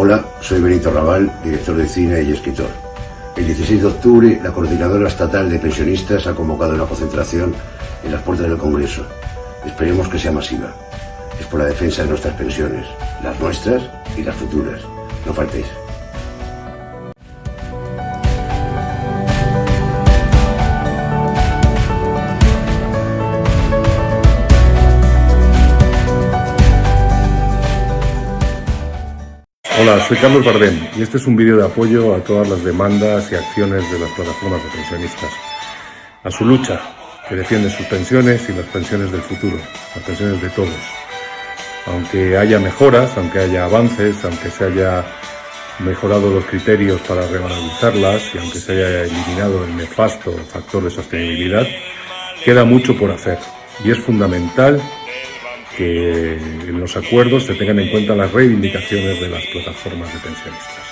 Hola, soy Benito Raval, director de cine y escritor. El 16 de octubre, la Coordinadora Estatal de Pensionistas ha convocado una concentración en las puertas del Congreso. Esperemos que sea masiva. Es por la defensa de nuestras pensiones, las nuestras y las futuras. No faltéis. Hola, soy Carlos Bardem y este es un vídeo de apoyo a todas las demandas y acciones de las plataformas de pensionistas. A su lucha, que defiende sus pensiones y las pensiones del futuro, las pensiones de todos. Aunque haya mejoras, aunque haya avances, aunque se haya mejorado los criterios para revalorizarlas y aunque se haya eliminado el nefasto factor de sostenibilidad, queda mucho por hacer y es fundamental que en los acuerdos se tengan en cuenta las reivindicaciones de las plataformas de pensionistas.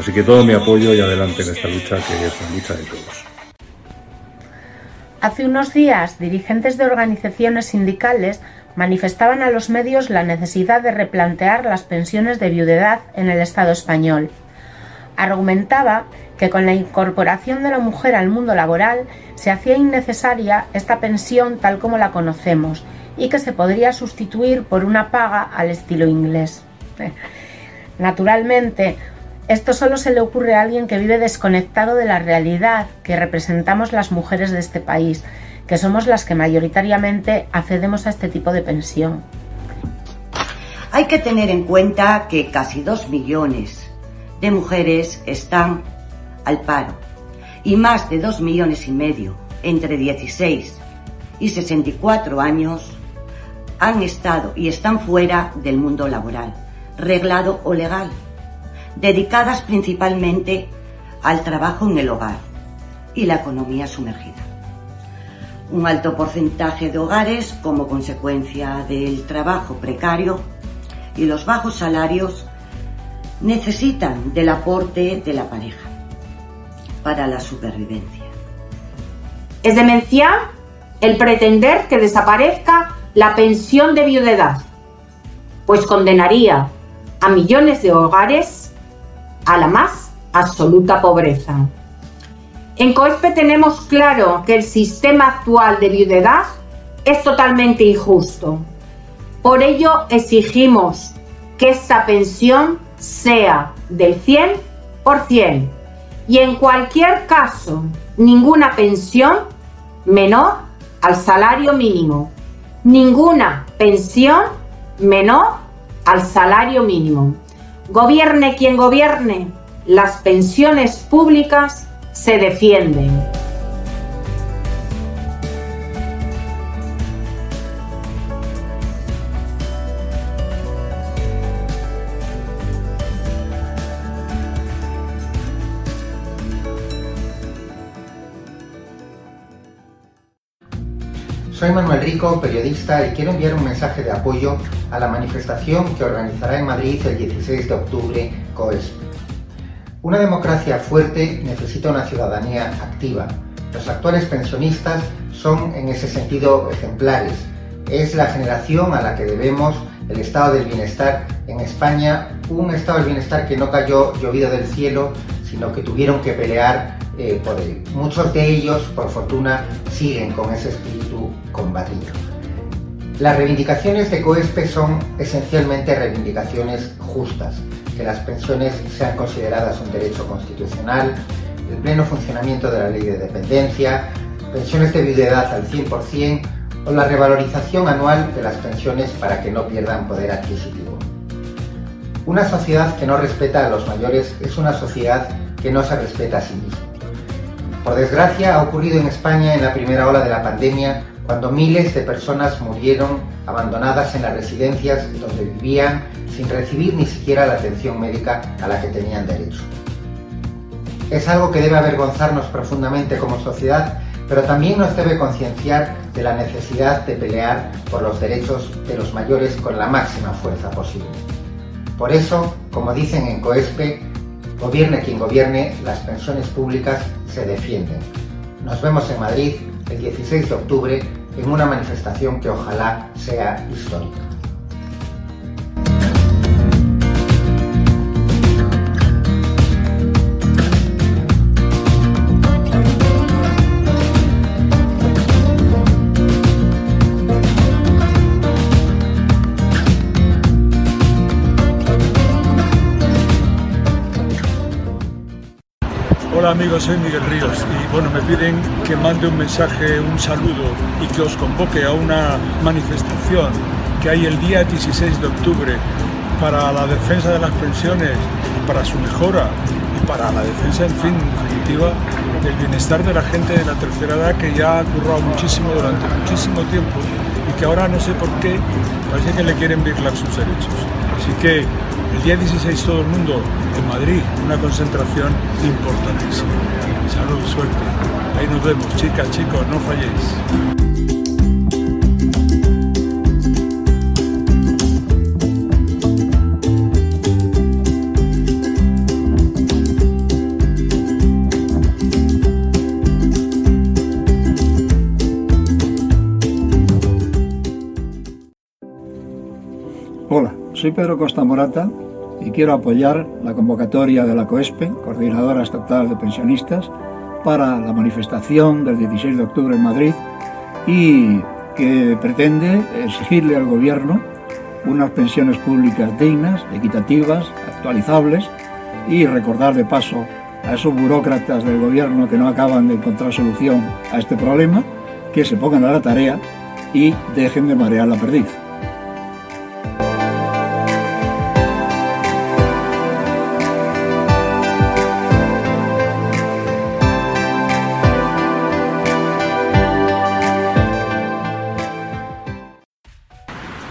Así que todo mi apoyo y adelante en esta lucha que es la lucha de todos. Hace unos días, dirigentes de organizaciones sindicales manifestaban a los medios la necesidad de replantear las pensiones de viudedad en el Estado español. Argumentaba que con la incorporación de la mujer al mundo laboral se hacía innecesaria esta pensión tal como la conocemos y que se podría sustituir por una paga al estilo inglés. Naturalmente, esto solo se le ocurre a alguien que vive desconectado de la realidad que representamos las mujeres de este país, que somos las que mayoritariamente accedemos a este tipo de pensión. Hay que tener en cuenta que casi dos millones de mujeres están al paro y más de dos millones y medio entre 16 y 64 años han estado y están fuera del mundo laboral, reglado o legal, dedicadas principalmente al trabajo en el hogar y la economía sumergida. Un alto porcentaje de hogares, como consecuencia del trabajo precario y los bajos salarios, necesitan del aporte de la pareja para la supervivencia. Es demencial el pretender que desaparezca la pensión de viudedad, pues condenaría a millones de hogares a la más absoluta pobreza. En COESPE tenemos claro que el sistema actual de viudedad es totalmente injusto. Por ello exigimos que esta pensión sea del 100% y en cualquier caso ninguna pensión menor al salario mínimo ninguna pensión menor al salario mínimo. Gobierne quien gobierne, las pensiones públicas se defienden. Soy Manuel Rico, periodista, y quiero enviar un mensaje de apoyo a la manifestación que organizará en Madrid el 16 de octubre COESP. Una democracia fuerte necesita una ciudadanía activa. Los actuales pensionistas son en ese sentido ejemplares. Es la generación a la que debemos el estado del bienestar en España, un estado del bienestar que no cayó llovido del cielo, sino que tuvieron que pelear eh, por él. Muchos de ellos, por fortuna, siguen con ese espíritu combatido. Las reivindicaciones de COESPE son esencialmente reivindicaciones justas, que las pensiones sean consideradas un derecho constitucional, el pleno funcionamiento de la ley de dependencia, pensiones de viudedad al 100% o la revalorización anual de las pensiones para que no pierdan poder adquisitivo. Una sociedad que no respeta a los mayores es una sociedad que no se respeta a sí misma. Por desgracia, ha ocurrido en España en la primera ola de la pandemia, cuando miles de personas murieron abandonadas en las residencias donde vivían sin recibir ni siquiera la atención médica a la que tenían derecho. Es algo que debe avergonzarnos profundamente como sociedad, pero también nos debe concienciar de la necesidad de pelear por los derechos de los mayores con la máxima fuerza posible. Por eso, como dicen en COESPE, Gobierne quien gobierne, las pensiones públicas se defienden. Nos vemos en Madrid el 16 de octubre en una manifestación que ojalá sea histórica. Amigos, soy Miguel Ríos y bueno, me piden que mande un mensaje, un saludo y que os convoque a una manifestación que hay el día 16 de octubre para la defensa de las pensiones para su mejora y para la defensa, en fin, definitiva, del bienestar de la gente de la tercera edad que ya ha currado muchísimo durante muchísimo tiempo y que ahora no sé por qué parece que le quieren virlar sus derechos. Así que el día 16 todo el mundo en Madrid, una concentración importantísima. Salud, suerte. Ahí nos vemos, chicas, chicos, no falléis. Soy Pedro Costa Morata y quiero apoyar la convocatoria de la COESPE, Coordinadora Estatal de Pensionistas, para la manifestación del 16 de octubre en Madrid y que pretende exigirle al Gobierno unas pensiones públicas dignas, equitativas, actualizables y recordar de paso a esos burócratas del Gobierno que no acaban de encontrar solución a este problema, que se pongan a la tarea y dejen de marear la perdiz.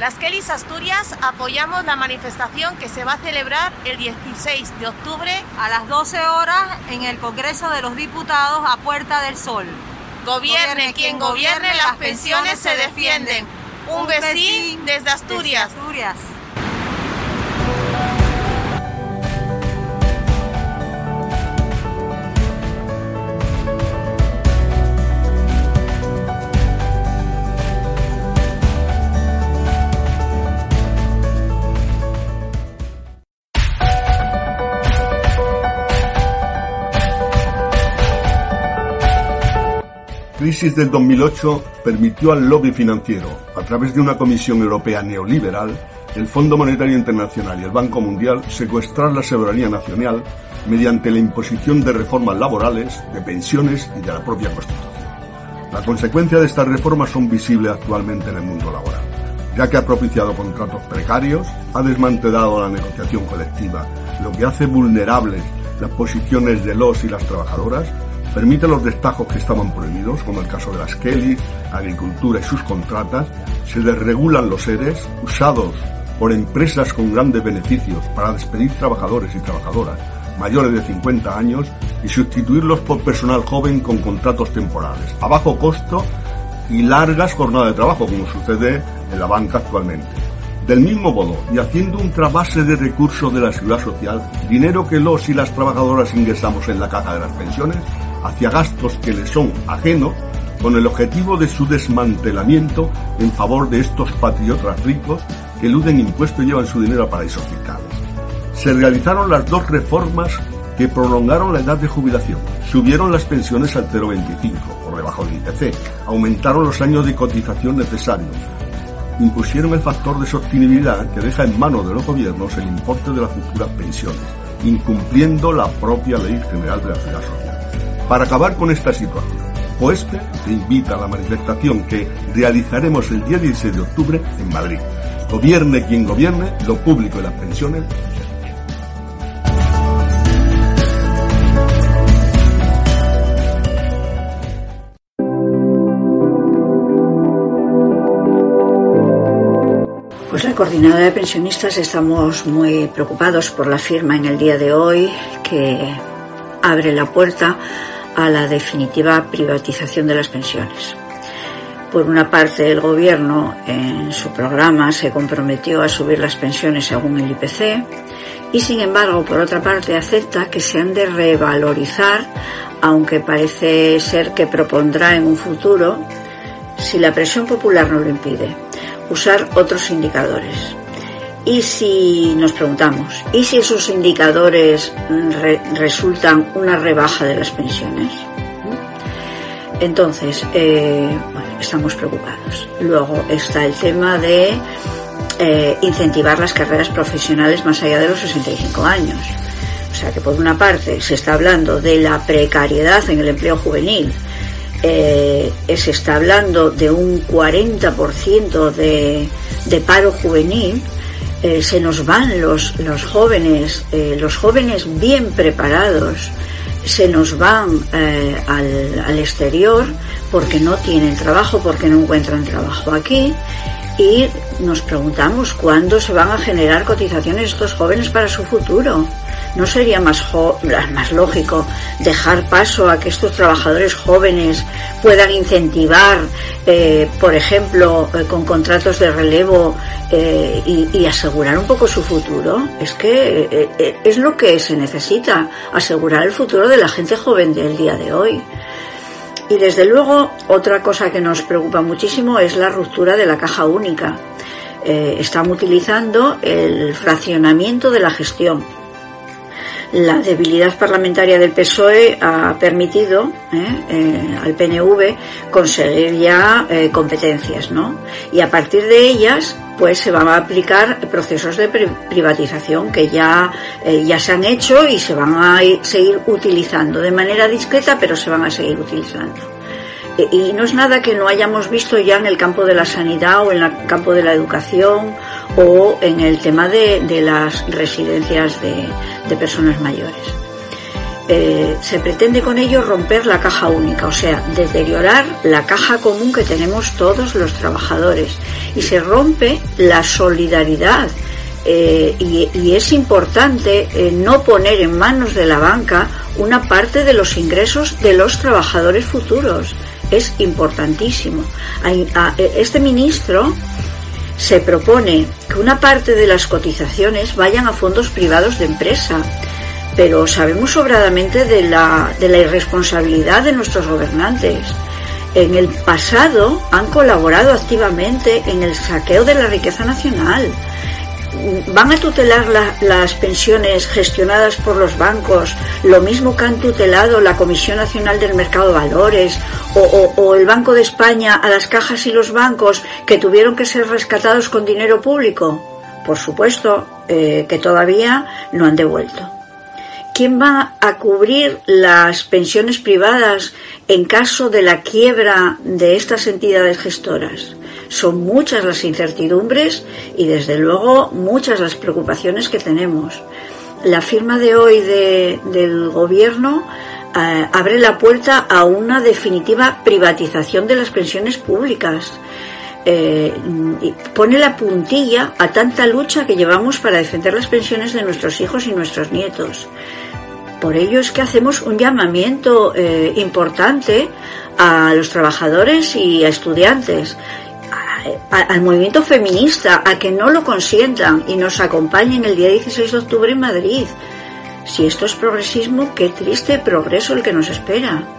Asturias apoyamos la manifestación que se va a celebrar el 16 de octubre a las 12 horas en el Congreso de los Diputados a Puerta del Sol. Gobierne, quien gobierne, las pensiones se defienden. Un vecino desde Asturias. Desde Asturias. Crisis del 2008 permitió al lobby financiero, a través de una Comisión Europea neoliberal, el Fondo Monetario Internacional y el Banco Mundial, secuestrar la soberanía nacional mediante la imposición de reformas laborales, de pensiones y de la propia Constitución. La consecuencia de estas reformas son visibles actualmente en el mundo laboral, ya que ha propiciado contratos precarios, ha desmantelado la negociación colectiva, lo que hace vulnerables las posiciones de los y las trabajadoras permite los destajos que estaban prohibidos, como el caso de las Kelly, agricultura y sus contratas, se desregulan los seres usados por empresas con grandes beneficios para despedir trabajadores y trabajadoras mayores de 50 años y sustituirlos por personal joven con contratos temporales, a bajo costo y largas jornadas de trabajo, como sucede en la banca actualmente. Del mismo modo, y haciendo un trabase de recursos de la seguridad social, dinero que los y las trabajadoras ingresamos en la caja de las pensiones, hacia gastos que le son ajenos con el objetivo de su desmantelamiento en favor de estos patriotas ricos que eluden impuestos y llevan su dinero a paraísos fiscales. Se realizaron las dos reformas que prolongaron la edad de jubilación, subieron las pensiones al 0,25 por debajo del IPC, aumentaron los años de cotización necesarios, impusieron el factor de sostenibilidad que deja en manos de los gobiernos el importe de las futuras pensiones, incumpliendo la propia Ley General de la Seguridad Social. Para acabar con esta situación, OESPE te invita a la manifestación que realizaremos el día 16 de octubre en Madrid. Gobierne quien gobierne, lo público y las pensiones Pues la coordinadora de pensionistas estamos muy preocupados por la firma en el día de hoy que abre la puerta a la definitiva privatización de las pensiones. Por una parte, el Gobierno en su programa se comprometió a subir las pensiones según el IPC y, sin embargo, por otra parte, acepta que se han de revalorizar, aunque parece ser que propondrá en un futuro, si la presión popular no lo impide, usar otros indicadores. Y si nos preguntamos, ¿y si esos indicadores resultan una rebaja de las pensiones? Entonces, eh, estamos preocupados. Luego está el tema de eh, incentivar las carreras profesionales más allá de los 65 años. sea que por una parte se está hablando de la precariedad en el empleo juvenil, eh, se está hablando de un 40% de, de paro juvenil, eh, se nos van los, los jóvenes, eh, los jóvenes bien preparados, se nos van eh, al, al, exterior porque no tienen trabajo, porque no encuentran trabajo aquí y nos preguntamos cuándo se van a generar cotizaciones estos jóvenes para su futuro. ¿No sería más, más lógico dejar paso a que estos trabajadores jóvenes puedan incentivar, eh, por ejemplo, eh, con contratos de relevo eh, y, asegurar un poco su futuro? Es que es lo que se necesita, asegurar el futuro de la gente joven del día de hoy. Y desde luego, otra cosa que nos preocupa muchísimo es la ruptura de la caja única. Eh, están utilizando el fraccionamiento de la gestión. La debilidad parlamentaria del PSOE ha permitido eh, eh, al PNV conseguir ya eh, competencias, ¿no? Y a partir de ellas, pues se van a aplicar procesos de privatización que ya, eh, ya se han hecho y se van a ir, seguir utilizando de manera discreta, pero se van a seguir utilizando. E, y no es nada que no hayamos visto ya en el campo de la sanidad o en el campo de la educación o en el tema de, de las residencias de, de personas mayores. Eh, se pretende con ello romper la caja única, o sea, deteriorar la caja común que tenemos todos los trabajadores y se rompe la solidaridad. Eh, y, es importante eh, no poner en manos de la banca una parte de los ingresos de los trabajadores futuros. Es importantísimo. Este ministro se propone que una parte de las cotizaciones vayan a fondos privados de empresa pero sabemos sobradamente de la, de la irresponsabilidad de nuestros gobernantes. En el pasado han colaborado activamente en el saqueo de la riqueza nacional. Van a tutelar la, las pensiones gestionadas por los bancos, lo mismo que han tutelado la Comisión Nacional del Mercado de Valores o el Banco de España a las cajas y los bancos que tuvieron que ser rescatados con dinero público. Por supuesto eh, que todavía no han devuelto. ¿Quién va a cubrir las pensiones privadas en caso de la quiebra de estas entidades gestoras? Son muchas las incertidumbres y desde luego muchas las preocupaciones que tenemos. La firma de hoy de, del gobierno eh, abre la puerta a una definitiva privatización de las pensiones públicas. Eh, pone la puntilla a tanta lucha que llevamos para defender las pensiones de nuestros hijos y nuestros nietos. Por ello es que hacemos un llamamiento eh, importante a los trabajadores y a estudiantes, al movimiento feminista, a que no lo consientan y nos acompañen el día 16 de octubre en Madrid. Si esto es progresismo, qué triste progreso el que nos espera.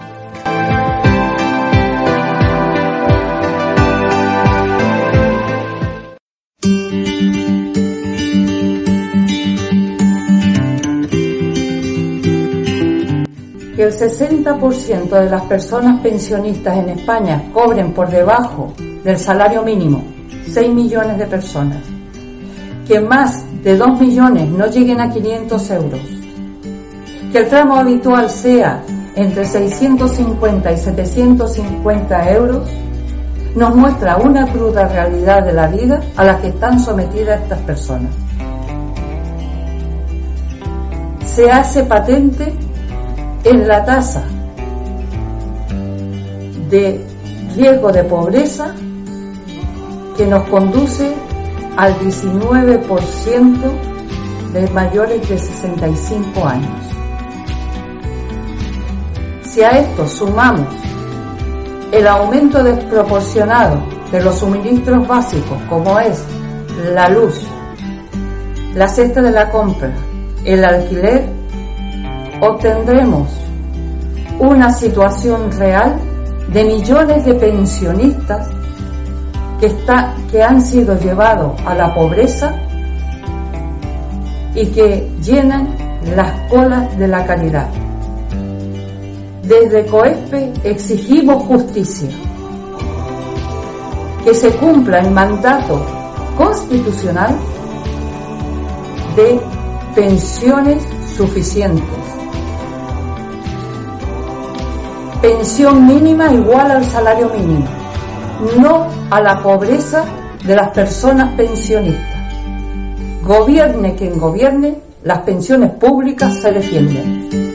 Que el 60% de las personas pensionistas en España cobren por debajo del salario mínimo, 6 millones de personas, que más de 2 millones no lleguen a 500 euros, que el tramo habitual sea entre 650 y 750 euros, nos muestra una cruda realidad de la vida a la que están sometidas estas personas. Se hace patente en la tasa de riesgo de pobreza que nos conduce al 19% de mayores de 65 años. Si a esto sumamos el aumento desproporcionado de los suministros básicos como es la luz, la cesta de la compra, el alquiler, obtendremos una situación real de millones de pensionistas que, está, que han sido llevados a la pobreza y que llenan las colas de la caridad. Desde COESPE exigimos justicia, que se cumpla el mandato constitucional de pensiones suficientes. Pensión mínima igual al salario mínimo, no a la pobreza de las personas pensionistas. Gobierne quien gobierne, las pensiones públicas se defienden.